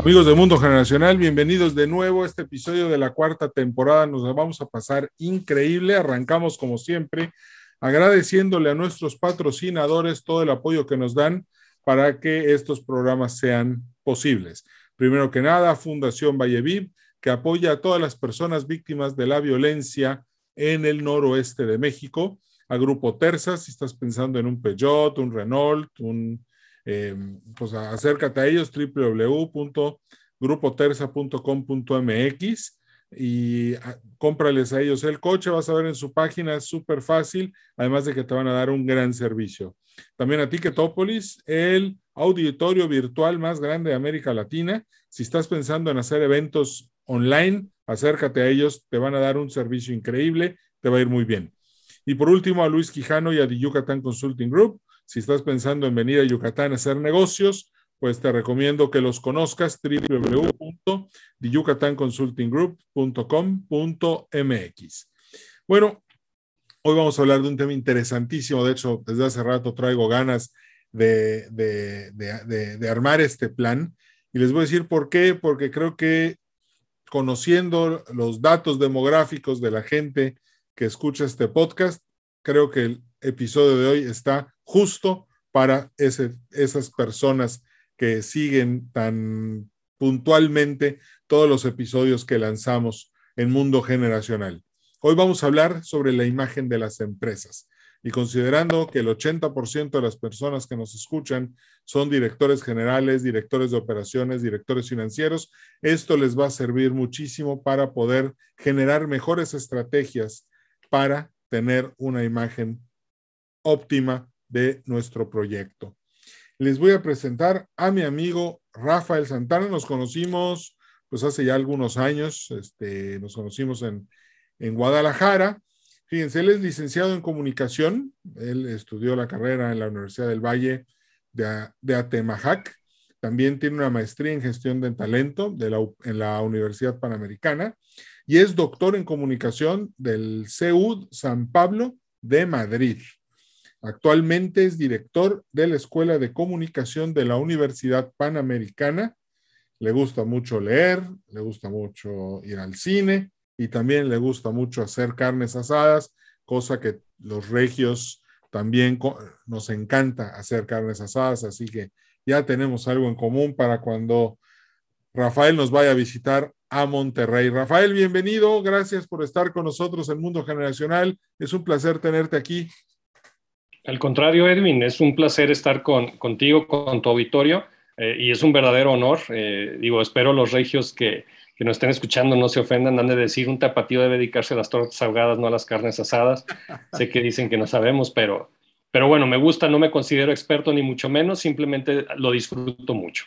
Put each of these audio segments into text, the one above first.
Amigos de Mundo Generacional, bienvenidos de nuevo a este episodio de la cuarta temporada. Nos vamos a pasar increíble. Arrancamos como siempre agradeciéndole a nuestros patrocinadores todo el apoyo que nos dan para que estos programas sean posibles. Primero que nada, Fundación Valleviv, que apoya a todas las personas víctimas de la violencia en el noroeste de México. A Grupo Terza, si estás pensando en un Peugeot, un Renault, un, eh, pues acércate a ellos, www.grupoterza.com.mx y ah, cómprales a ellos el coche, vas a ver en su página, es súper fácil, además de que te van a dar un gran servicio. También a Ticketopolis, el auditorio virtual más grande de América Latina. Si estás pensando en hacer eventos online, acércate a ellos, te van a dar un servicio increíble, te va a ir muy bien. Y por último, a Luis Quijano y a The Yucatán Consulting Group. Si estás pensando en venir a Yucatán a hacer negocios, pues te recomiendo que los conozcas www.yucatanconsultinggroup.com.mx. Bueno, hoy vamos a hablar de un tema interesantísimo. De hecho, desde hace rato traigo ganas de, de, armar este plan. Y les voy a decir por qué, porque creo que conociendo los datos demográficos de la gente que escucha este podcast, creo que el episodio de hoy está justo para esas personas que siguen tan puntualmente todos los episodios que lanzamos en Mundo Generacional. Hoy vamos a hablar sobre la imagen de las empresas. Y considerando que el 80% de las personas que nos escuchan son directores generales, directores de operaciones, directores financieros, esto les va a servir muchísimo para poder generar mejores estrategias para tener una imagen óptima de nuestro proyecto. Les voy a presentar a mi amigo Rafael Santana. Nos conocimos pues hace ya algunos años, este, nos conocimos en, en Guadalajara Fíjense, él es licenciado en comunicación, él estudió la carrera en la Universidad del Valle de, Atemajac, también tiene una maestría en gestión de talento en la Universidad Panamericana y es doctor en comunicación del CEUD San Pablo de Madrid. Actualmente es director de la Escuela de Comunicación de la Universidad Panamericana. Le gusta mucho leer, le gusta mucho ir al cine, y también le gusta mucho hacer carnes asadas, cosa que los regios también nos encanta hacer carnes asadas, así que ya tenemos algo en común para cuando Rafael nos vaya a visitar a Monterrey. Rafael, bienvenido, gracias por estar con nosotros en Mundo Generacional, es un placer tenerte aquí. Al contrario, Edwin, es un placer estar con, contigo, con tu auditorio, eh, y es un verdadero honor. Eh, digo, espero los regios que, que nos estén escuchando no se ofendan, han de decir un tapatío debe dedicarse a las tortas ahogadas, no a las carnes asadas. sé que dicen que no sabemos, pero, pero bueno, me gusta, no me considero experto ni mucho menos, simplemente lo disfruto mucho.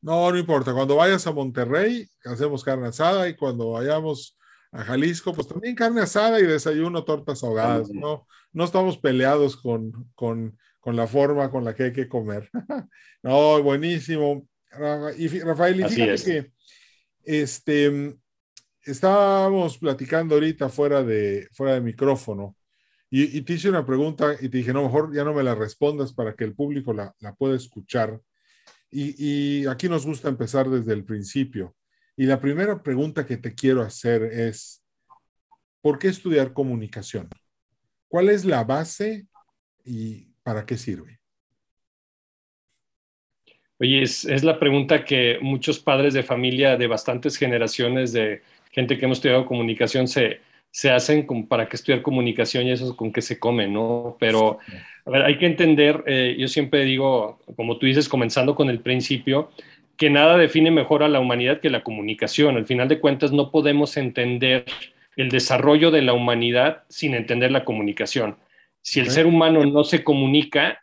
No, no importa, cuando vayas a Monterrey, hacemos carne asada y cuando vayamos a Jalisco, pues también carne asada y desayuno tortas ahogadas, ¿no? No estamos peleados con, con, con la forma con la que hay que comer. no, buenísimo. Y Rafael, y fíjate que este, estábamos platicando ahorita fuera de, fuera de micrófono y, te hice una pregunta y te dije, no, mejor ya no me la respondas para que el público la, pueda escuchar. Y, y, aquí nos gusta empezar desde el principio. Y la primera pregunta que te quiero hacer es, ¿por qué estudiar comunicación? ¿Cuál es la base y para qué sirve? Oye, es, la pregunta que muchos padres de familia de bastantes generaciones de gente que hemos estudiado comunicación se, se hacen como para qué estudiar comunicación y eso es con qué se come, ¿no? Pero a ver, hay que entender, eh, yo siempre digo, como tú dices, comenzando con el principio, que nada define mejor a la humanidad que la comunicación. Al final de cuentas, no podemos entender el desarrollo de la humanidad sin entender la comunicación. Si el ser humano no se comunica,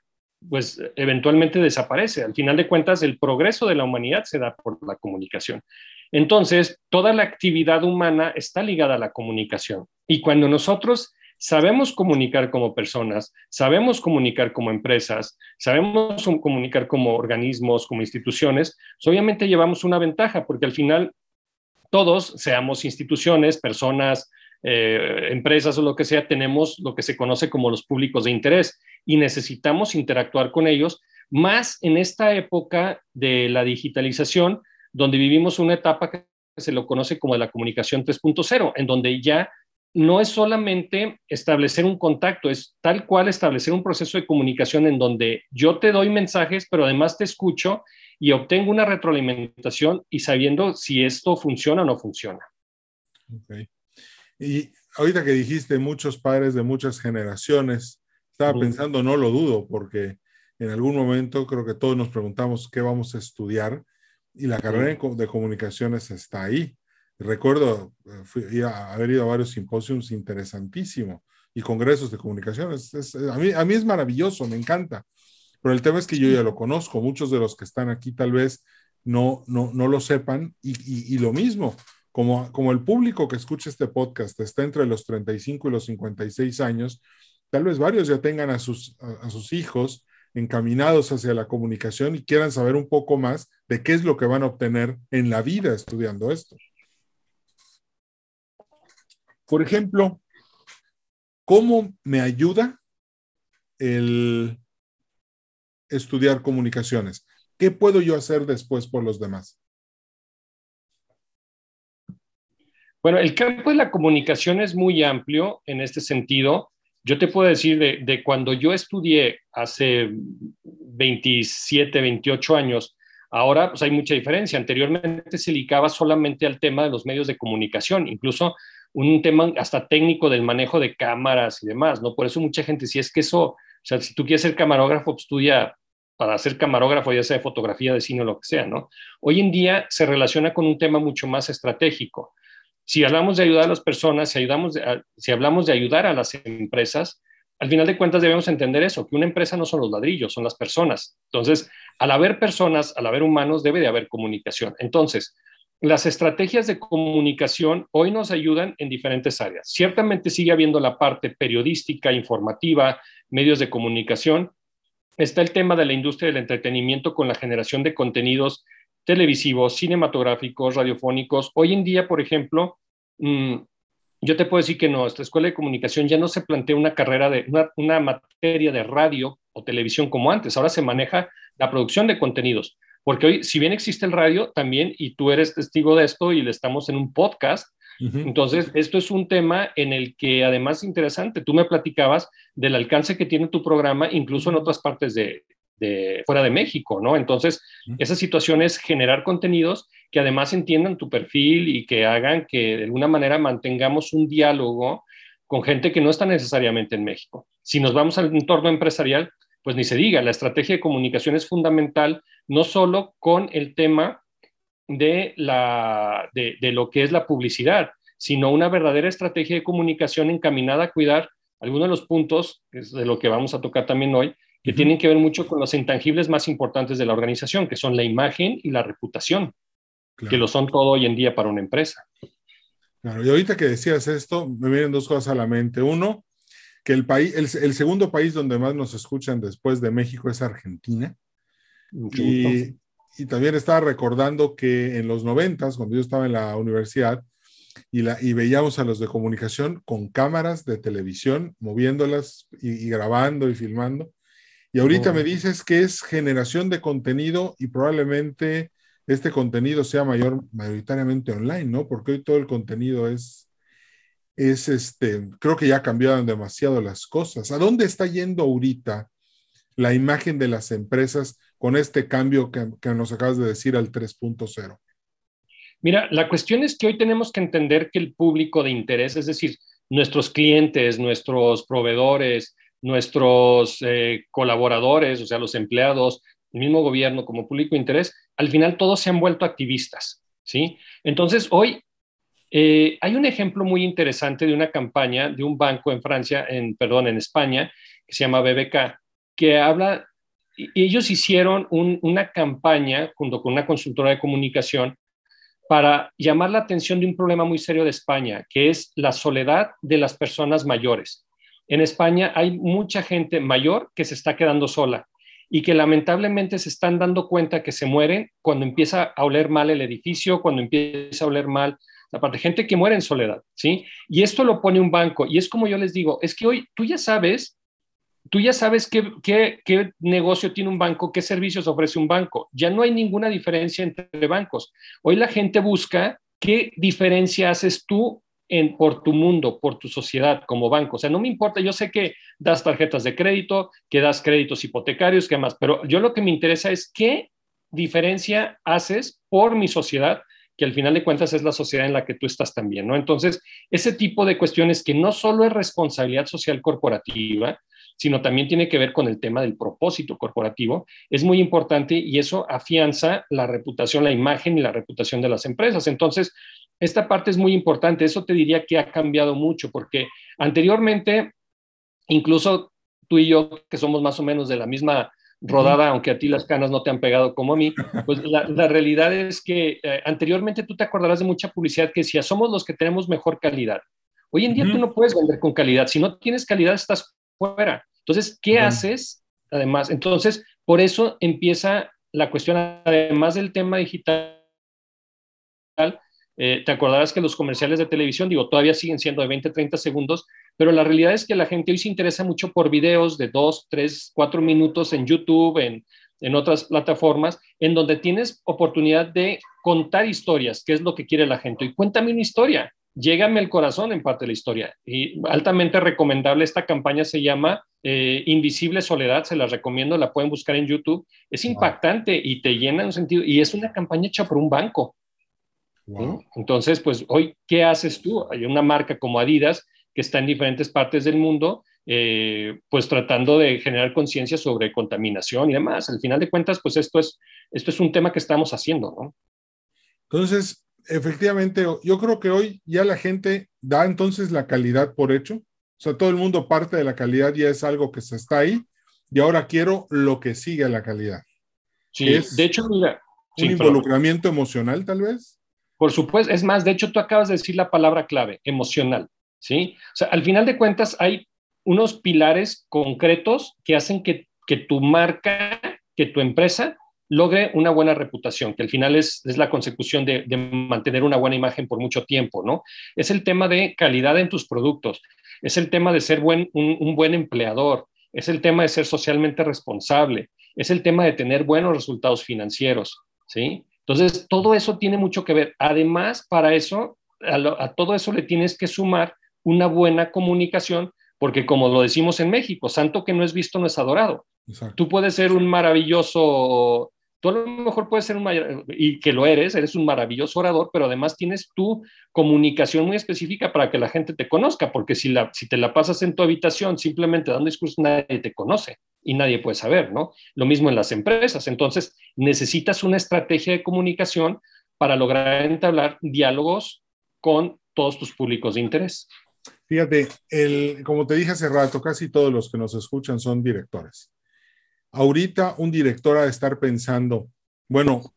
pues eventualmente desaparece. Al final de cuentas, el progreso de la humanidad se da por la comunicación. Entonces, toda la actividad humana está ligada a la comunicación. Y cuando nosotros sabemos comunicar como personas, sabemos comunicar como empresas, sabemos comunicar como organismos, como instituciones, pues, obviamente llevamos una ventaja porque al final todos, seamos instituciones, personas, eh, empresas o lo que sea, tenemos lo que se conoce como los públicos de interés y necesitamos interactuar con ellos, más en esta época de la digitalización, donde vivimos una etapa que se lo conoce como la comunicación 3.0, en donde ya no es solamente establecer un contacto, es tal cual establecer un proceso de comunicación en donde yo te doy mensajes, pero además te escucho y obtengo una retroalimentación y sabiendo si esto funciona o no funciona. Okay. Y ahorita que dijiste muchos padres de muchas generaciones, estaba pensando, no lo dudo, porque en algún momento creo que todos nos preguntamos qué vamos a estudiar y la carrera de comunicaciones está ahí. Recuerdo eh, fui, a, haber ido a varios simposios interesantísimos y congresos de comunicaciones. a, mí, a mí es maravilloso, me encanta. Pero el tema es que yo ya lo conozco. Muchos de los que están aquí tal vez no, no, no lo sepan. Y, y, y lo mismo, como, como el público que escucha este podcast está entre los 35 y los 56 años, tal vez varios ya tengan a sus, a, sus hijos encaminados hacia la comunicación y quieran saber un poco más de qué es lo que van a obtener en la vida estudiando esto. Por ejemplo, ¿cómo me ayuda el estudiar comunicaciones? ¿Qué puedo yo hacer después por los demás? Bueno, el campo de la comunicación es muy amplio en este sentido. Yo te puedo decir de, cuando yo estudié hace 27, 28 años, ahora pues hay mucha diferencia. Anteriormente se ligaba solamente al tema de los medios de comunicación, incluso un tema hasta técnico del manejo de cámaras y demás, ¿no? Por eso mucha gente, si es que eso, o sea, si tú quieres ser camarógrafo, pues estudia para ser camarógrafo, ya sea de fotografía, de cine o lo que sea, ¿no? Hoy en día se relaciona con un tema mucho más estratégico si hablamos de ayudar a las personas, si, ayudamos si hablamos de ayudar a las empresas, al final de cuentas debemos entender eso, que una empresa no son los ladrillos, son las personas. Entonces, al haber personas, al haber humanos, debe de haber comunicación. Entonces, las estrategias de comunicación hoy nos ayudan en diferentes áreas. Ciertamente sigue habiendo la parte periodística, informativa, medios de comunicación. Está el tema de la industria del entretenimiento con la generación de contenidos televisivos, cinematográficos, radiofónicos. Hoy en día, por ejemplo, mm, yo te puedo decir que nuestra escuela de comunicación ya no se plantea una carrera de una, materia de radio o televisión como antes. Ahora se maneja la producción de contenidos. Porque hoy, si bien existe el radio también, y tú eres testigo de esto y le estamos en un podcast, entonces esto es un tema en el que además es interesante. Tú me platicabas del alcance que tiene tu programa, incluso en otras partes de, de fuera de México, ¿no? Entonces, esa situación es generar contenidos que además entiendan tu perfil y que hagan que de alguna manera mantengamos un diálogo con gente que no está necesariamente en México. Si nos vamos al entorno empresarial, pues ni se diga, la estrategia de comunicación es fundamental, no solo con el tema de, la, de, de lo que es la publicidad, sino una verdadera estrategia de comunicación encaminada a cuidar algunos de los puntos, que es de lo que vamos a tocar también hoy, que tienen que ver mucho con los intangibles más importantes de la organización, que son la imagen y la reputación, que lo son todo hoy en día para una empresa. Claro, y ahorita que decías esto, me vienen dos cosas a la mente. Uno, que el, país, el, segundo país donde más nos escuchan después de México es Argentina. Y, y, también estaba recordando que en los noventas, cuando yo estaba en la universidad, y, la, y veíamos a los de comunicación con cámaras de televisión, moviéndolas y grabando y filmando. Y ahorita me dices que es generación de contenido y probablemente este contenido sea mayor, mayoritariamente online, ¿no? Porque hoy todo el contenido es, es este, creo que ya cambiaron demasiado las cosas. ¿A dónde está yendo ahorita la imagen de las empresas con este cambio que, nos acabas de decir al 3.0? Mira, la cuestión es que hoy tenemos que entender que el público de interés, es decir, nuestros clientes, nuestros proveedores, nuestros eh, colaboradores, o sea, los empleados, el mismo gobierno como público de interés, al final todos se han vuelto activistas, ¿sí? Entonces, hoy eh, hay un ejemplo muy interesante de una campaña de un banco en Francia, en, perdón, en España, que se llama BBK, que habla, ellos hicieron una campaña junto con una consultora de comunicación para llamar la atención de un problema muy serio de España, que es la soledad de las personas mayores. En España hay mucha gente mayor que se está quedando sola y que lamentablemente se están dando cuenta que se mueren cuando empieza a oler mal el edificio, cuando empieza a oler mal la parte, gente que muere en soledad, ¿sí? Y esto lo pone un banco y es como yo les digo, es que hoy tú ya sabes, tú ya sabes qué, qué, negocio tiene un banco, qué servicios ofrece un banco, ya no hay ninguna diferencia entre bancos. Hoy la gente busca qué diferencia haces tú por tu mundo, por tu sociedad como banco. O sea, no me importa, yo sé que das tarjetas de crédito, que das créditos hipotecarios, que más, pero yo lo que me interesa es qué diferencia haces por mi sociedad, que al final de cuentas es la sociedad en la que tú estás también, ¿no? Entonces, ese tipo de cuestiones que no solo es responsabilidad social corporativa, sino también tiene que ver con el tema del propósito corporativo, es muy importante y eso afianza la reputación, la imagen y la reputación de las empresas. Entonces, esta parte es muy importante. Eso te diría que ha cambiado mucho, porque anteriormente, incluso tú y yo, que somos más o menos de la misma rodada, aunque a ti las canas no te han pegado como a mí, pues la, realidad es que eh, anteriormente tú te acordarás de mucha publicidad que decía, somos los que tenemos mejor calidad. Hoy en día tú no puedes vender con calidad. Si no tienes calidad, estás fuera. Entonces, ¿qué haces? Además, entonces, por eso empieza la cuestión, además del tema digital, eh, te acordarás que los comerciales de televisión, digo, todavía siguen siendo de 20, 30 segundos, pero la realidad es que la gente hoy se interesa mucho por videos de 2, 3, 4 minutos en YouTube, en, en otras plataformas, en donde tienes oportunidad de contar historias, que es lo que quiere la gente. Y cuéntame una historia, llégame el corazón en parte de la historia. Y altamente recomendable, esta campaña se llama eh, Invisible Soledad, se la recomiendo, la pueden buscar en YouTube. Es impactante y te llena un sentido, y es una campaña hecha por un banco. Entonces, pues hoy, ¿qué haces tú? Hay una marca como Adidas que está en diferentes partes del mundo, eh, pues tratando de generar conciencia sobre contaminación y demás. Al final de cuentas, pues esto es, esto es un tema que estamos haciendo, ¿no? Entonces, efectivamente, yo creo que hoy ya la gente da entonces la calidad por hecho. O sea, todo el mundo parte de la calidad, ya es algo que se está ahí, y ahora quiero lo que sigue a la calidad. Sí, de hecho, mira. Un involucramiento emocional, tal vez. Por supuesto, es más, de hecho tú acabas de decir la palabra clave, emocional, ¿sí? O sea, al final de cuentas hay unos pilares concretos que hacen que, tu marca, que tu empresa logre una buena reputación, que al final es, la consecución de, mantener una buena imagen por mucho tiempo, ¿no? Es el tema de calidad en tus productos, es el tema de ser buen, un buen empleador, es el tema de ser socialmente responsable, es el tema de tener buenos resultados financieros, ¿sí? Entonces, todo eso tiene mucho que ver. Además, para eso, a, todo eso le tienes que sumar una buena comunicación, porque como lo decimos en México, santo que no es visto no es adorado. Tú puedes ser un maravilloso Tú a lo mejor puedes ser un y que lo eres, eres un maravilloso orador, pero además tienes tu comunicación muy específica para que la gente te conozca, porque si, la, si te la pasas en tu habitación simplemente dando discursos, nadie te conoce y nadie puede saber, ¿no? Lo mismo en las empresas. Entonces, necesitas una estrategia de comunicación para lograr entablar diálogos con todos tus públicos de interés. Fíjate, el, como te dije hace rato, casi todos los que nos escuchan son directores. Ahorita un director ha de estar pensando, bueno,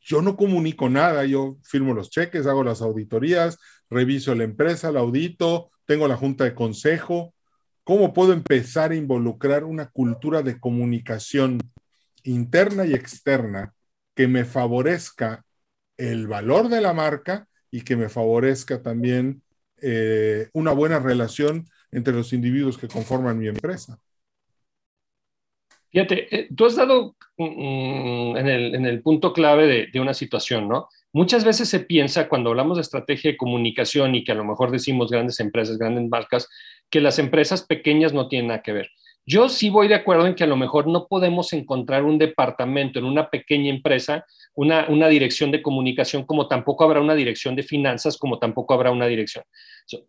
yo no comunico nada, yo firmo los cheques, hago las auditorías, reviso la empresa, la audito, tengo la junta de consejo. ¿Cómo puedo empezar a involucrar una cultura de comunicación interna y externa que me favorezca el valor de la marca y que me favorezca también eh, una buena relación entre los individuos que conforman mi empresa? Fíjate, eh, tú has dado mm, en, el, punto clave de, una situación, ¿no? Muchas veces se piensa cuando hablamos de estrategia de comunicación y que a lo mejor decimos grandes empresas, grandes marcas, que las empresas pequeñas no tienen nada que ver. Yo sí voy de acuerdo en que a lo mejor no podemos encontrar un departamento en una pequeña empresa, una, una dirección de comunicación, como tampoco habrá una dirección de finanzas, como tampoco habrá una dirección.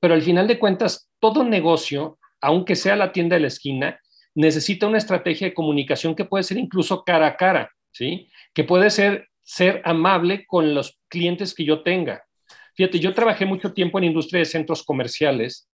Pero al final de cuentas, todo negocio, aunque sea la tienda de la esquina, necesita una estrategia de comunicación que puede ser incluso cara a cara, ¿sí? Que puede ser ser amable con los clientes que yo tenga. Fíjate, yo trabajé mucho tiempo en industria de centros comerciales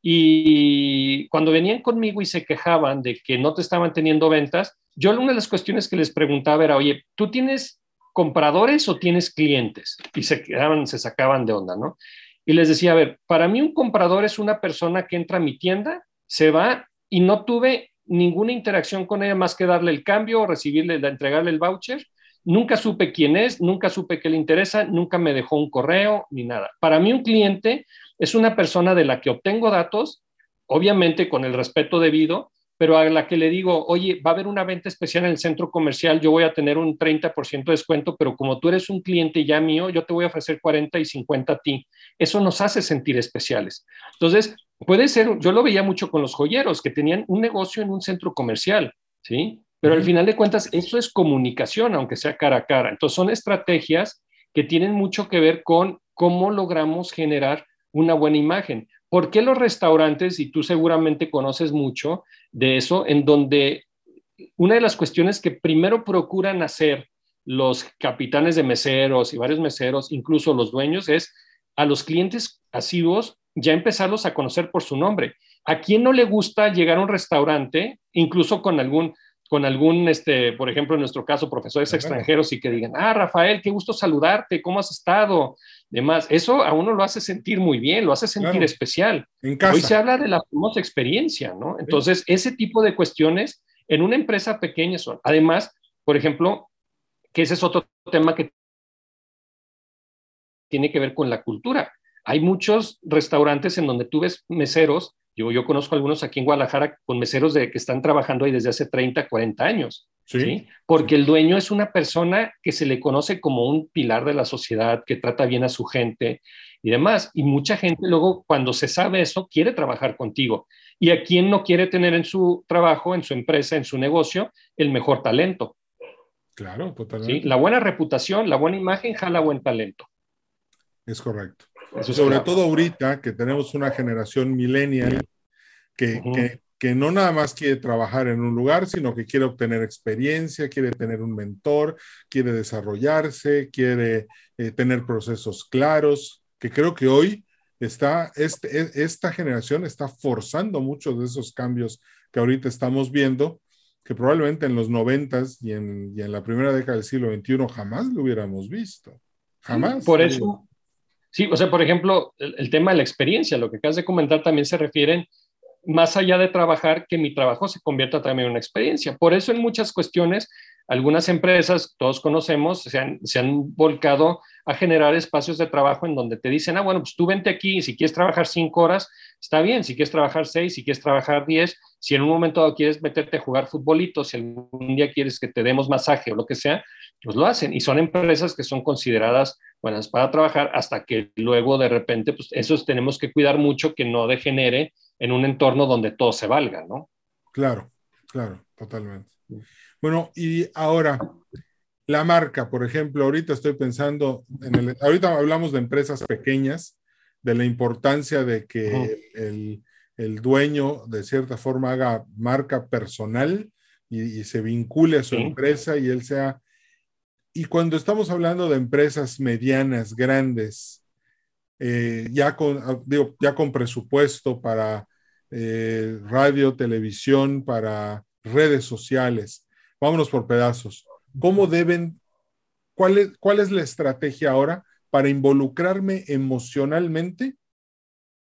y cuando venían conmigo y se quejaban de que no te estaban teniendo ventas, yo una de las cuestiones que les preguntaba era, oye, ¿tú tienes compradores o tienes clientes? Y se quedaban, se sacaban de onda, ¿no? Y les decía, a ver, para mí un comprador es una persona que entra a mi tienda, se va y no tuve ninguna interacción con ella más que darle el cambio o recibirle, entregarle el voucher. Nunca supe quién es, nunca supe qué le interesa, nunca me dejó un correo ni nada. Para mí un cliente es una persona de la que obtengo datos, obviamente con el respeto debido, pero a la que le digo, oye, va a haber una venta especial en el centro comercial, yo voy a tener un 30% de descuento, pero como tú eres un cliente ya mío, yo te voy a ofrecer 40 y 50 a ti. Eso nos hace sentir especiales. Entonces, puede ser, yo lo veía mucho con los joyeros, que tenían un negocio en un centro comercial, ¿sí? Pero al final de cuentas, eso es comunicación, aunque sea cara a cara. Entonces, son estrategias que tienen mucho que ver con cómo logramos generar una buena imagen. ¿Por qué los restaurantes, y tú seguramente conoces mucho de eso, en donde una de las cuestiones que primero procuran hacer los capitanes de meseros y varios meseros, incluso los dueños, es a los clientes asiduos ya empezarlos a conocer por su nombre. ¿A quién no le gusta llegar a un restaurante, incluso con algún con algún, este, por ejemplo, en nuestro caso, profesores extranjeros y que digan, ah, Rafael, qué gusto saludarte, ¿cómo has estado? Demás, eso a uno lo hace sentir muy bien, lo hace sentir especial. Hoy se habla de la famosa experiencia, ¿no? Entonces, ese tipo de cuestiones en una empresa pequeña son. Además, por ejemplo, que ese es otro tema que tiene que ver con la cultura. Hay muchos restaurantes en donde tú ves meseros yo, conozco algunos aquí en Guadalajara con meseros de, que están trabajando ahí desde hace 30, 40 años. Sí. Porque el dueño es una persona que se le conoce como un pilar de la sociedad, que trata bien a su gente y demás. Y mucha gente luego, cuando se sabe eso, quiere trabajar contigo. ¿Y a quién no quiere tener en su trabajo, en su empresa, en su negocio, el mejor talento? Claro, totalmente. La buena reputación, la buena imagen jala buen talento. Es correcto. Sobre todo ahorita que tenemos una generación millennial que, que, no nada más quiere trabajar en un lugar, sino que quiere obtener experiencia, quiere tener un mentor, quiere desarrollarse, quiere eh, tener procesos claros, que creo que hoy está, este, e, esta generación está forzando muchos de esos cambios que ahorita estamos viendo, que probablemente en los noventas y en, y en la primera década del siglo XXI jamás lo hubiéramos visto. Jamás. Por eso, Sí, o sea, por ejemplo, el, tema de la experiencia, lo que acabas de comentar también se refiere más allá de trabajar, que mi trabajo se convierta también en una experiencia. Por eso en muchas cuestiones, algunas empresas, todos conocemos, se han, se han volcado a generar espacios de trabajo en donde te dicen, ah, bueno, pues tú vente aquí, si quieres trabajar cinco horas, está bien, si quieres trabajar seis, si quieres trabajar diez, si en un momento dado quieres meterte a jugar futbolito, si algún día quieres que te demos masaje o lo que sea, pues lo hacen. Y son empresas que son consideradas buenas para trabajar hasta que luego de repente, pues esos tenemos que cuidar mucho que no degenere en un entorno donde todo se valga, ¿no? Claro, claro, totalmente. Bueno, y ahora, la marca, por ejemplo, ahorita estoy pensando, en el, ahorita hablamos de empresas pequeñas, de la importancia de que el, el, dueño de cierta forma haga marca personal y, y se vincule a su empresa y él sea y cuando estamos hablando de empresas medianas, grandes, eh, ya, con, ah, ya con presupuesto para eh, radio, televisión, para redes sociales, vámonos por pedazos. ¿Cómo deben, cuál es, cuál es la estrategia ahora para involucrarme emocionalmente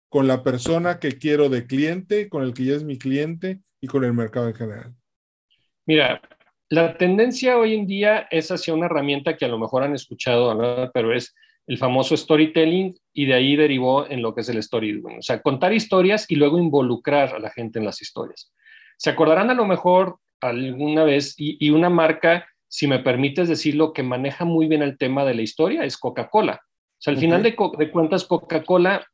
con la persona que quiero de cliente, con el que ya es mi cliente y con el mercado en general? Mira, la tendencia hoy en día es hacia una herramienta que a lo mejor han escuchado pero es el famoso storytelling y de ahí derivó en lo que es el storytelling. O sea, contar historias y luego involucrar a la gente en las historias. Se acordarán a lo mejor alguna vez y, una marca, si me permites decirlo, que maneja muy bien el tema de la historia es Coca-Cola. O sea, al final de, de cuentas, Coca-Cola,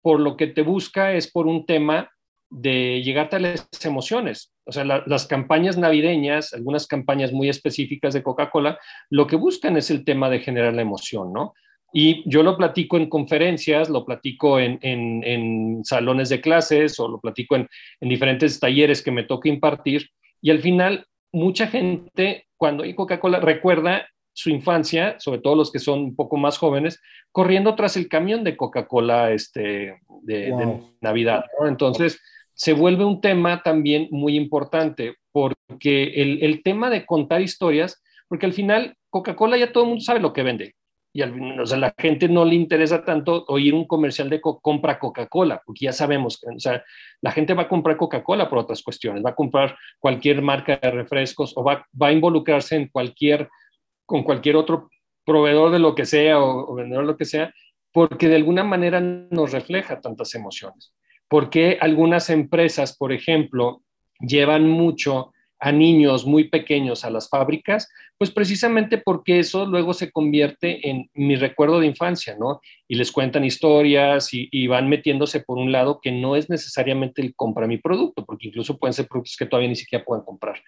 por lo que te busca es por un tema de llegarte a las emociones. O sea, las campañas navideñas, algunas campañas muy específicas de Coca-Cola, lo que buscan es el tema de generar la emoción, ¿no? Y yo lo platico en conferencias, lo platico en, salones de clases o lo platico en, en, diferentes talleres que me toca impartir. Y al final, mucha gente, cuando hay Coca-Cola, recuerda su infancia, sobre todo los que son un poco más jóvenes, corriendo tras el camión de Coca-Cola este, de, Navidad. ¿no? Entonces, se vuelve un tema también muy importante, porque el, tema de contar historias, porque al final Coca-Cola ya todo el mundo sabe lo que vende. Y al, o sea, la gente no le interesa tanto oír un comercial de compra Coca-Cola, porque ya sabemos, o sea, la gente va a comprar Coca-Cola por otras cuestiones, va a comprar cualquier marca de refrescos o va, va a involucrarse en cualquier, con cualquier otro proveedor de lo que sea o, o de lo que sea, porque de alguna manera nos refleja tantas emociones. Porque algunas empresas, por ejemplo, llevan mucho a niños muy pequeños a las fábricas, pues precisamente porque eso luego se convierte en mi recuerdo de infancia, ¿no? Y les cuentan historias y, van metiéndose por un lado que no es necesariamente el compra mi producto, porque incluso pueden ser productos que todavía ni siquiera pueden comprar.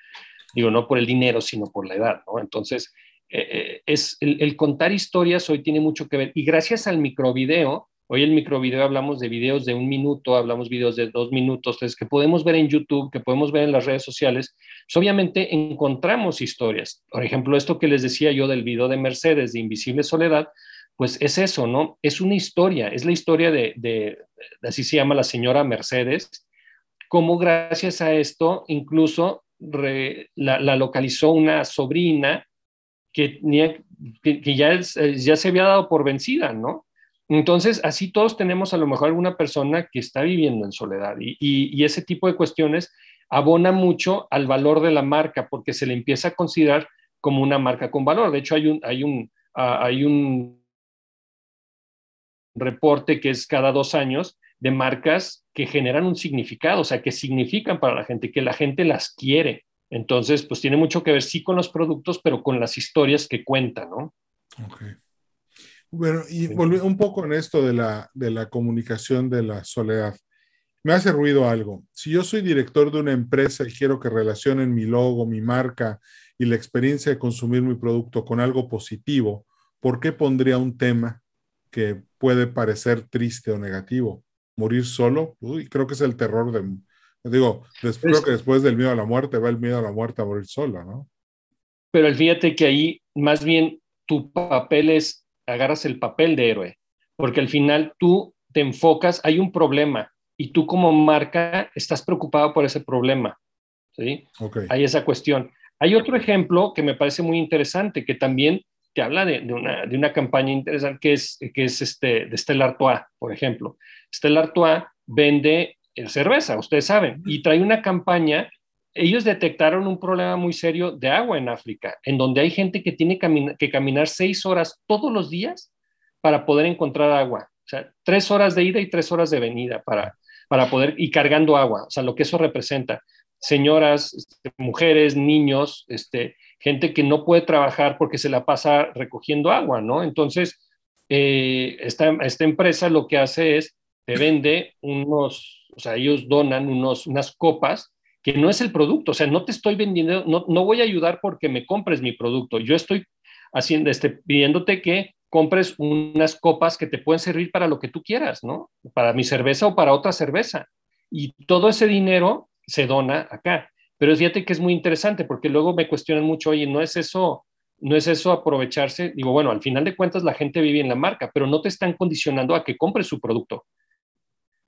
Digo, no por el dinero, sino por la edad, ¿no? Entonces, eh, eh, es el, el, contar historias hoy tiene mucho que ver. Y gracias al microvideo, Hoy el microvideo hablamos de videos de un minuto, hablamos videos de dos minutos, entonces, que podemos ver en YouTube, que podemos ver en las redes sociales. Pues obviamente encontramos historias. Por ejemplo, esto que les decía yo del video de Mercedes de Invisible Soledad, pues es eso, ¿no? Es una historia, es la historia de, así se llama la señora Mercedes, cómo gracias a esto incluso la, localizó una sobrina que, ya se había dado por vencida, ¿no? Entonces, así todos tenemos a lo mejor alguna persona que está viviendo en soledad y, ese tipo de cuestiones abona mucho al valor de la marca porque se le empieza a considerar como una marca con valor. De hecho, hay un, hay un, ah, hay un reporte que es cada dos años de marcas que generan un significado, o sea, que significan para la gente, que la gente las quiere. Entonces, pues tiene mucho que ver, sí, con los productos, pero con las historias que cuentan, ¿no? Okay. Bueno, y volví un poco en esto de la, de la comunicación de la soledad. Me hace ruido algo. Si yo soy director de una empresa y quiero que relacionen mi logo, mi marca y la experiencia de consumir mi producto con algo positivo, ¿por qué pondría un tema que puede parecer triste o negativo? ¿Morir solo? Uy, creo que es el terror de... Digo, creo que después del miedo a la muerte va el miedo a la muerte a morir sola, ¿no? Pero fíjate que ahí más bien tu papel es agarras el papel de héroe, porque al final tú te enfocas, hay un problema y tú como marca estás preocupado por ese problema. ¿sí? Hay esa cuestión. Hay otro ejemplo que me parece muy interesante, que también te habla de, una, de una, campaña interesante, que es, que es este, de Stella Artois, por ejemplo. Stella Artois vende eh, cerveza, ustedes saben, y trae una campaña ellos detectaron un problema muy serio de agua en África, en donde hay gente que tiene que caminar seis horas todos los días para poder encontrar agua. O sea, tres horas de ida y tres horas de venida para, para poder, y cargando agua. O sea, lo que eso representa. Señoras, este, mujeres, niños, este, gente que no puede trabajar porque se la pasa recogiendo agua, ¿no? Entonces, eh, esta, esta empresa lo que hace es, te vende unos, o sea, ellos donan unos, unas copas que no es el producto, o sea, no te estoy vendiendo, no, no voy a ayudar porque me compres mi producto, yo estoy haciendo, este, pidiéndote que compres unas copas que te pueden servir para lo que tú quieras, ¿no? Para mi cerveza o para otra cerveza. Y todo ese dinero se dona acá. Pero fíjate que es muy interesante porque luego me cuestionan mucho, oye, ¿no es eso, no es eso aprovecharse? Digo, bueno, al final de cuentas la gente vive en la marca, pero no te están condicionando a que compres su producto.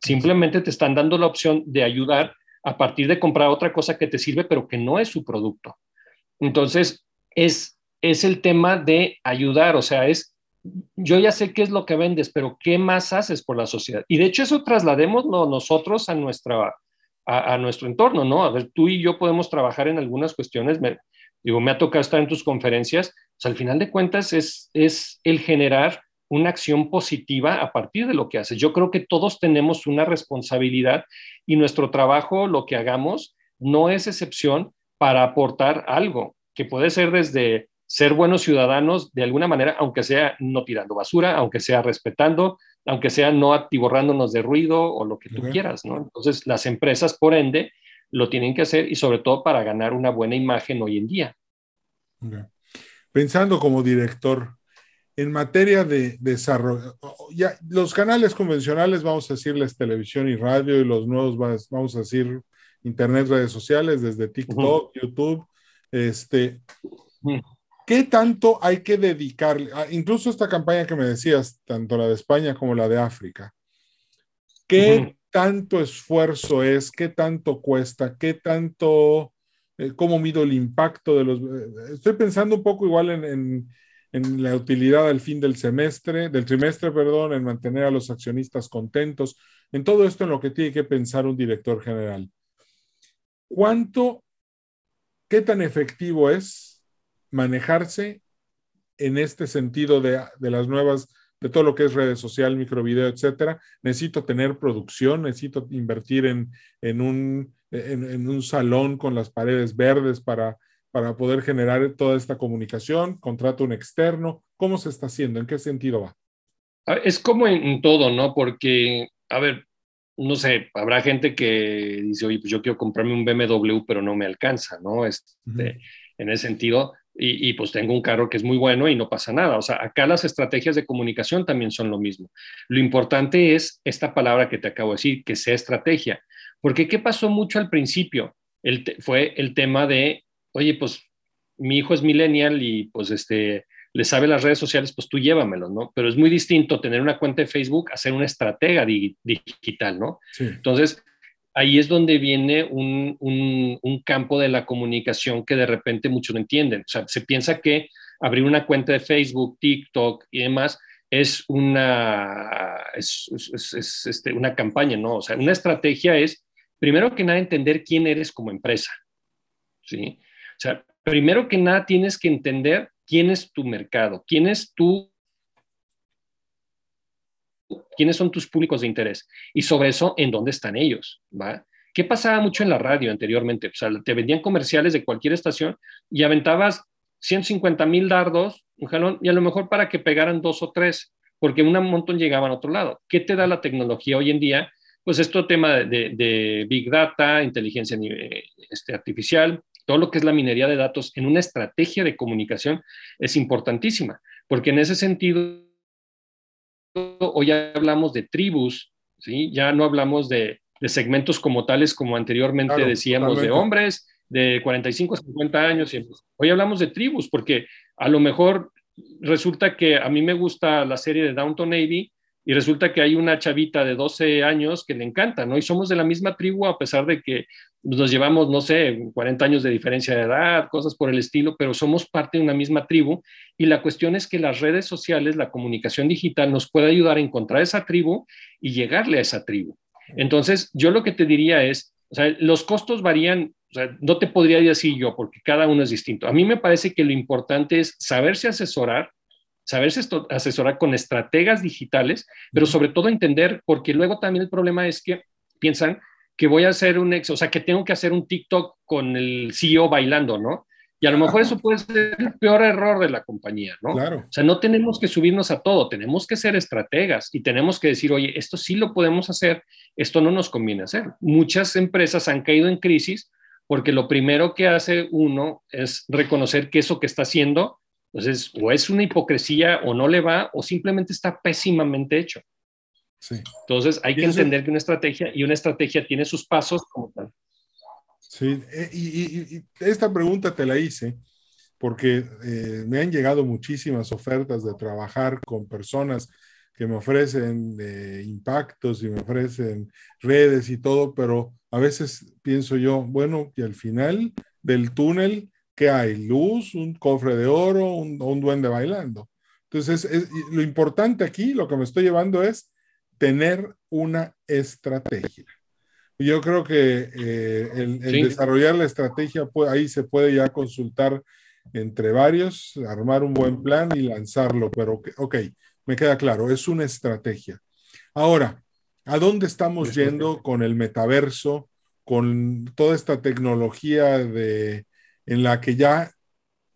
Simplemente te están dando la opción de ayudar a partir de comprar otra cosa que te sirve, pero que no es su producto. Entonces, es, es el tema de ayudar, o sea, es, yo ya sé qué es lo que vendes, pero ¿qué más haces por la sociedad? Y de hecho eso trasladémoslo nosotros a, nuestra, a, nuestro entorno, ¿no? A ver, tú y yo podemos trabajar en algunas cuestiones, me, digo, me ha tocado estar en tus conferencias, al final de cuentas es, es el generar una acción positiva a partir de lo que haces. Yo creo que todos tenemos una responsabilidad y nuestro trabajo, lo que hagamos, no es excepción para aportar algo, que puede ser desde ser buenos ciudadanos de alguna manera, aunque sea no tirando basura, aunque sea respetando, aunque sea no atiborrándonos de ruido o lo que tú quieras, ¿no? Entonces, las empresas, por ende, lo tienen que hacer y sobre todo para ganar una buena imagen hoy en día. Pensando como director, en materia de desarrollo, ya los canales convencionales, vamos a decirles televisión y radio, y los nuevos, vamos a decir internet, redes sociales, desde TikTok, YouTube, este, ¿qué tanto hay que dedicarle? Ah, incluso esta campaña que me decías, tanto la de España como la de África, ¿qué tanto esfuerzo es? ¿Qué tanto cuesta? ¿Qué tanto eh, cómo mido el impacto de los... Eh, estoy pensando un poco igual en, en, la utilidad al fin del semestre, del trimestre, perdón, en mantener a los accionistas contentos, en todo esto en lo que tiene que pensar un director general. ¿Cuánto, qué tan efectivo es manejarse en este sentido de, de las nuevas de todo lo que es redes sociales, microvideo, etcétera. Necesito tener producción, necesito invertir en, en, un, en, un salón con las paredes verdes para, para poder generar toda esta comunicación, contrato un externo. ¿Cómo se está haciendo? ¿En qué sentido va? Es como en todo, ¿no? Porque, a ver, no sé, habrá gente que dice, oye, pues yo quiero comprarme un BMW, pero no me alcanza, ¿no? Este, En ese sentido, y, pues tengo un carro que es muy bueno y no pasa nada. O sea, acá las estrategias de comunicación también son lo mismo. Lo importante es esta palabra que te acabo de decir, que sea estrategia. Porque ¿qué pasó mucho al principio? El fue el tema de, oye, pues mi hijo es millennial y pues este, le sabe las redes sociales, pues tú llévamelo, ¿no? Pero es muy distinto tener una cuenta de Facebook a ser una estratega digital, ¿no? Entonces, ahí es donde viene un, campo de la comunicación que de repente muchos no entienden. O sea, se piensa que abrir una cuenta de Facebook, TikTok y demás es una, este, una campaña, ¿no? O sea, una estrategia es, primero que nada, entender quién eres como empresa, ¿sí? O sea, primero que nada tienes que entender quién es tu mercado, quién es tu quiénes son tus públicos de interés y sobre eso, en dónde están ellos, ¿va? ¿Qué pasaba mucho en la radio anteriormente? O sea, te vendían comerciales de cualquier estación y aventabas 150 mil dardos, un jalón, y a lo mejor para que pegaran dos o tres, porque un montón llegaban a otro lado. ¿Qué te da la tecnología hoy en día? Pues esto tema de, Big Data, inteligencia este, artificial, todo lo que es la minería de datos en una estrategia de comunicación es importantísima, porque en ese sentido hoy hablamos de tribus, ¿sí? ya no hablamos de, segmentos como tales como anteriormente decíamos de hombres de 45 a 50 años. Hoy hablamos de tribus porque a lo mejor resulta que a mí me gusta la serie de Downton Navy y resulta que hay una chavita de 12 años que le encanta, ¿no? Y somos de la misma tribu a pesar de que nos llevamos, no sé, 40 años de diferencia de edad, cosas por el estilo, pero somos parte de una misma tribu. Y la cuestión es que las redes sociales, la comunicación digital nos puede ayudar a encontrar esa tribu y llegarle a esa tribu. Entonces, yo lo que te diría es, o sea, los costos varían, o sea, no te podría decir yo, porque cada uno es distinto. A mí me parece que lo importante es saberse asesorar, saberse asesorar con estrategas digitales, pero sobre todo entender, porque luego también el problema es que piensan que voy a hacer un ex, o sea, que tengo que hacer un TikTok con el CEO bailando, ¿no? Y a lo mejor eso puede ser el peor error de la compañía, ¿no? Claro. O sea, no tenemos que subirnos a todo, tenemos que ser estrategas y tenemos que decir, oye, esto sí lo podemos hacer, esto no nos conviene hacer. Muchas empresas han caído en crisis porque lo primero que hace uno es reconocer que eso que está haciendo entonces, o es una hipocresía o no le va o simplemente está pésimamente hecho. Sí. Entonces, hay que entender que una estrategia y una estrategia tiene sus pasos como tal. Sí, eh, y, esta pregunta te la hice porque eh, me han llegado muchísimas ofertas de trabajar con personas que me ofrecen eh, impactos y me ofrecen redes y todo, pero a veces pienso yo, bueno, que al final del túnel ¿Qué hay? Luz, un cofre de oro, un, un duende bailando. Entonces, lo importante aquí, lo que me estoy llevando es tener una estrategia. Yo creo que eh, el, desarrollar la estrategia, ahí se puede ya consultar entre varios, armar un buen plan y lanzarlo, pero ok, me queda claro, es una estrategia. Ahora, ¿a dónde estamos yendo con el metaverso, con toda esta tecnología de en la que ya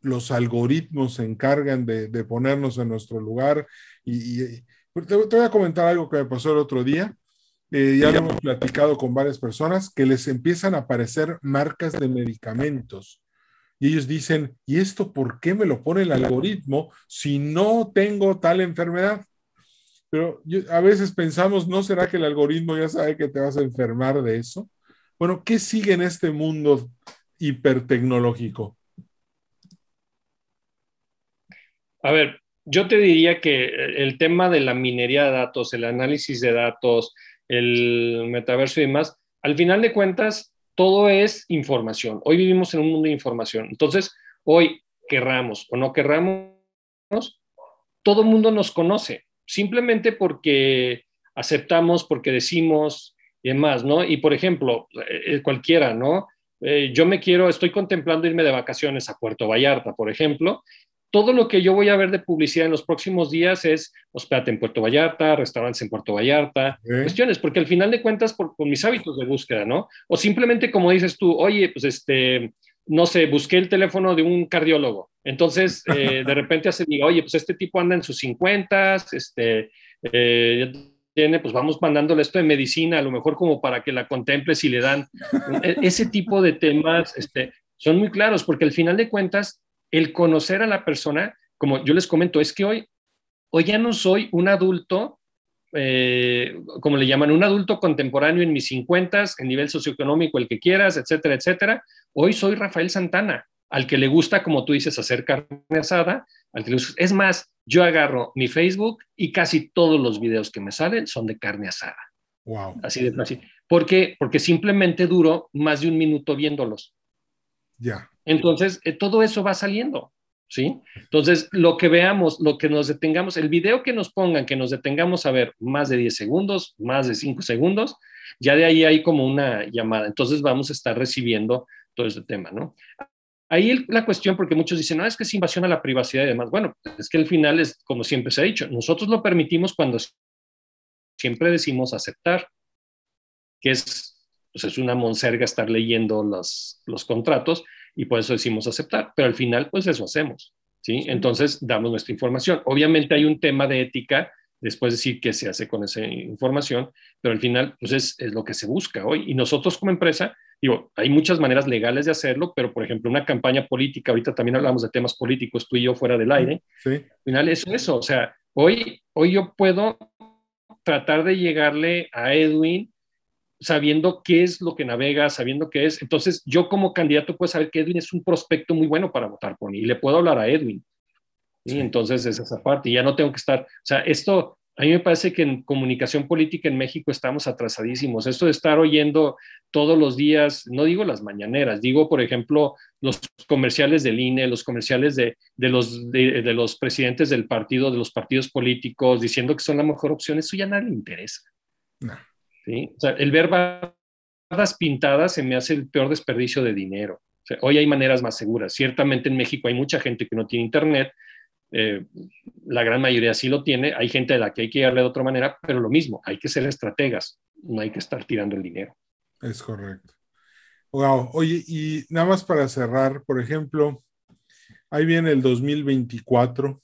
los algoritmos se encargan de, ponernos en nuestro lugar. Y, pues, te, voy a comentar algo que me pasó el otro día. Eh, ya lo hemos platicado con varias personas que les empiezan a aparecer marcas de medicamentos. Y ellos dicen, ¿y esto por qué me lo pone el algoritmo si no tengo tal enfermedad? Pero a veces pensamos, ¿no será que el algoritmo ya sabe que te vas a enfermar de eso? Bueno, ¿qué sigue en este mundo hipertecnológico? A ver, yo te diría que el tema de la minería de datos, el análisis de datos, el metaverso y demás, al final de cuentas, todo es información. Hoy vivimos en un mundo de información. Entonces, hoy, querramos o no querramos, todo el mundo nos conoce, simplemente porque aceptamos, porque decimos y demás, ¿no? Y por ejemplo, eh, cualquiera, ¿no? Eh, yo me quiero, estoy contemplando irme de vacaciones a Puerto Vallarta, por ejemplo. Todo lo que yo voy a ver de publicidad en los próximos días es hospedate en Puerto Vallarta, restaurantes en Puerto Vallarta, cuestiones, porque al final de cuentas, por, mis hábitos de búsqueda, ¿no? O simplemente como dices tú, oye, pues este, no sé, busqué el teléfono de un cardiólogo. Entonces, eh, de repente hace, digo, oye, pues este tipo anda en sus 50, este, eh, tiene, pues vamos mandándole esto de medicina, a lo mejor como para que la contemple si le dan. E, ese tipo de temas este, son muy claros, porque al final de cuentas, el conocer a la persona, como yo les comento, es que hoy, hoy ya no soy un adulto, eh, como le llaman, un adulto contemporáneo en mis 50, en nivel socioeconómico, el que quieras, etcétera, etcétera. Hoy soy Rafael Santana, al que le gusta, como tú dices, hacer carne asada, al que es más, yo agarro mi Facebook y casi todos los videos que me salen son de carne asada. Wow. Así de fácil. ¿Por qué? Porque simplemente duro más de un minuto viéndolos. Ya. Entonces, eh, todo eso va saliendo, ¿sí? Entonces, lo que veamos, lo que nos detengamos, el video que nos pongan, que nos detengamos a ver más de 10 segundos, más de 5 segundos, ya de ahí hay como una llamada. Entonces, vamos a estar recibiendo todo ese tema, ¿no? Ahí la cuestión, porque muchos dicen, no, es que es invasión a la privacidad y demás. Bueno, es que al final es como siempre se ha dicho, nosotros lo permitimos cuando siempre decimos aceptar, que es, pues es una monserga estar leyendo los, los contratos y por eso decimos aceptar, pero al final pues eso hacemos, ¿sí? Entonces damos nuestra información. Obviamente hay un tema de ética, después decir qué se hace con esa información, pero al final pues es, es lo que se busca hoy y nosotros como empresa Digo, hay muchas maneras legales de hacerlo, pero por ejemplo, una campaña política, ahorita también hablamos de temas políticos, tú y yo fuera del aire. Sí. Al final es eso, o sea, hoy, hoy yo puedo tratar de llegarle a Edwin sabiendo qué es lo que navega, sabiendo qué es. Entonces, yo como candidato puedo saber que Edwin es un prospecto muy bueno para votar por mí y le puedo hablar a Edwin. Y entonces es esa parte. Y ya no tengo que estar, o sea, esto a mí me parece que en comunicación política en México estamos atrasadísimos. Esto de estar oyendo todos los días, no digo las mañaneras, digo, por ejemplo, los comerciales del INE, los comerciales de, los, de, los presidentes del partido, de los partidos políticos, diciendo que son la mejor opción, eso ya nadie le interesa. ¿sí? O sea, el ver barras pintadas se me hace el peor desperdicio de dinero. hoy hay maneras más seguras. Ciertamente en México hay mucha gente que no tiene internet, eh, la gran mayoría sí lo tiene, hay gente a la que hay que darle de otra manera, pero lo mismo, hay que ser estrategas, no hay que estar tirando el dinero. Es correcto. Wow, oye, y nada más para cerrar, por ejemplo, ahí viene el 2024.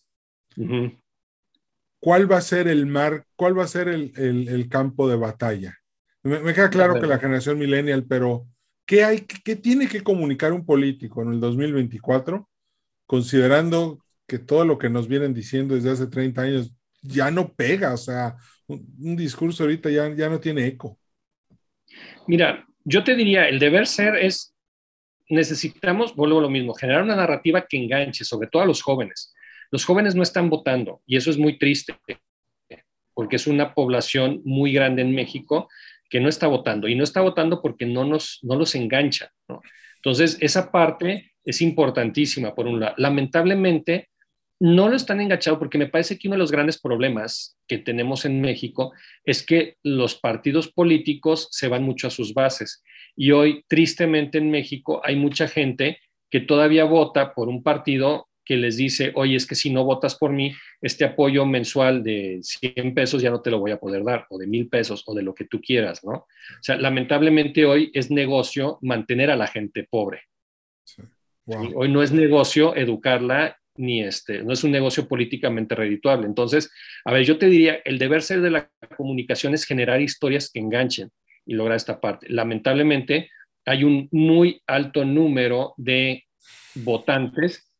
¿Cuál va a ser el mar, cuál va a ser el, campo de batalla? Me, queda claro que la generación millennial, pero ¿qué, hay, ¿qué tiene que comunicar un político en el 2024 considerando que todo lo que nos vienen diciendo desde hace 30 años ya no pega, o sea, un, discurso ahorita ya, ya no tiene eco. Mira, yo te diría, el deber ser es, necesitamos, vuelvo a lo mismo, generar una narrativa que enganche, sobre todo a los jóvenes. Los jóvenes no están votando y eso es muy triste, porque es una población muy grande en México que no está votando y no está votando porque no, nos, no los engancha. Entonces, esa parte es importantísima, por un lado. Lamentablemente, no lo están enganchados porque me parece que uno de los grandes problemas que tenemos en México es que los partidos políticos se van mucho a sus bases. Y hoy, tristemente, en México hay mucha gente que todavía vota por un partido que les dice, oye, es que si no votas por mí, este apoyo mensual de 100 pesos ya no te lo voy a poder dar, o de mil pesos, o de lo que tú quieras, ¿no? O sea, lamentablemente hoy es negocio mantener a la gente pobre. Hoy no es negocio educarla ni este, no es un negocio políticamente redituable. Entonces, a ver, yo te diría, el deber ser de la comunicación es generar historias que enganchen y lograr esta parte. Lamentablemente, hay un muy alto número de votantes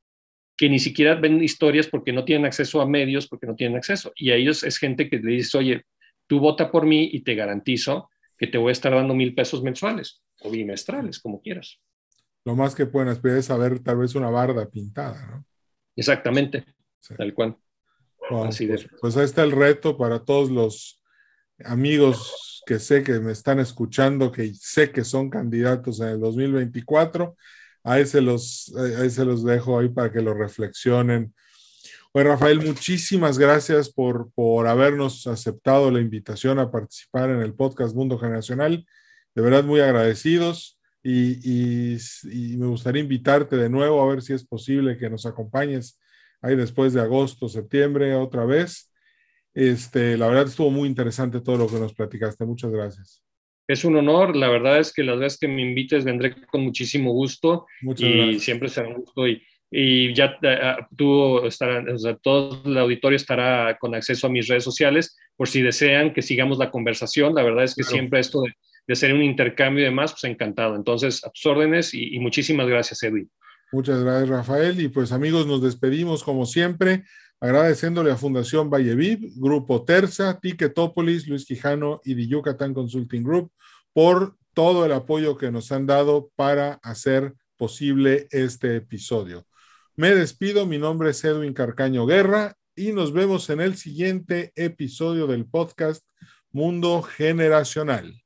que ni siquiera ven historias porque no tienen acceso a medios, porque no tienen acceso. Y a ellos es gente que le dice, oye, tú vota por mí y te garantizo que te voy a estar dando mil pesos mensuales o bimestrales, como quieras. Lo más que pueden esperar es saber tal vez una barda pintada, ¿no? Exactamente, tal cual. Así pues, pues, ahí está el reto para todos los amigos que sé que me están escuchando, que sé que son candidatos en el 2024. Ahí se los, ahí se los dejo ahí para que lo reflexionen. Bueno, Rafael, muchísimas gracias por, por habernos aceptado la invitación a participar en el podcast Mundo Generacional. De verdad, muy agradecidos y, y me gustaría invitarte de nuevo a ver si es posible que nos acompañes ahí después de agosto, septiembre, otra vez este, la verdad estuvo muy interesante todo lo que nos platicaste. Muchas gracias. Es un honor. La verdad es que las veces que me invites vendré con muchísimo gusto. Muchas y siempre será un gusto. Y, y ya uh, tú estarás, o sea, todo el auditorio estará con acceso a mis redes sociales por si desean que sigamos la conversación. La verdad es que siempre esto de, de, hacer un intercambio y demás, pues encantado. Entonces, a tus órdenes y, muchísimas gracias, Edwin. Muchas gracias, Rafael. Y pues amigos, nos despedimos como siempre agradeciéndole a Fundación Valleviv, Grupo Terza, Ticketopolis, Luis Quijano y The Yucatán Consulting Group por todo el apoyo que nos han dado para hacer posible este episodio. Me despido, mi nombre es Edwin Carcaño Guerra y nos vemos en el siguiente episodio del podcast Mundo Generacional.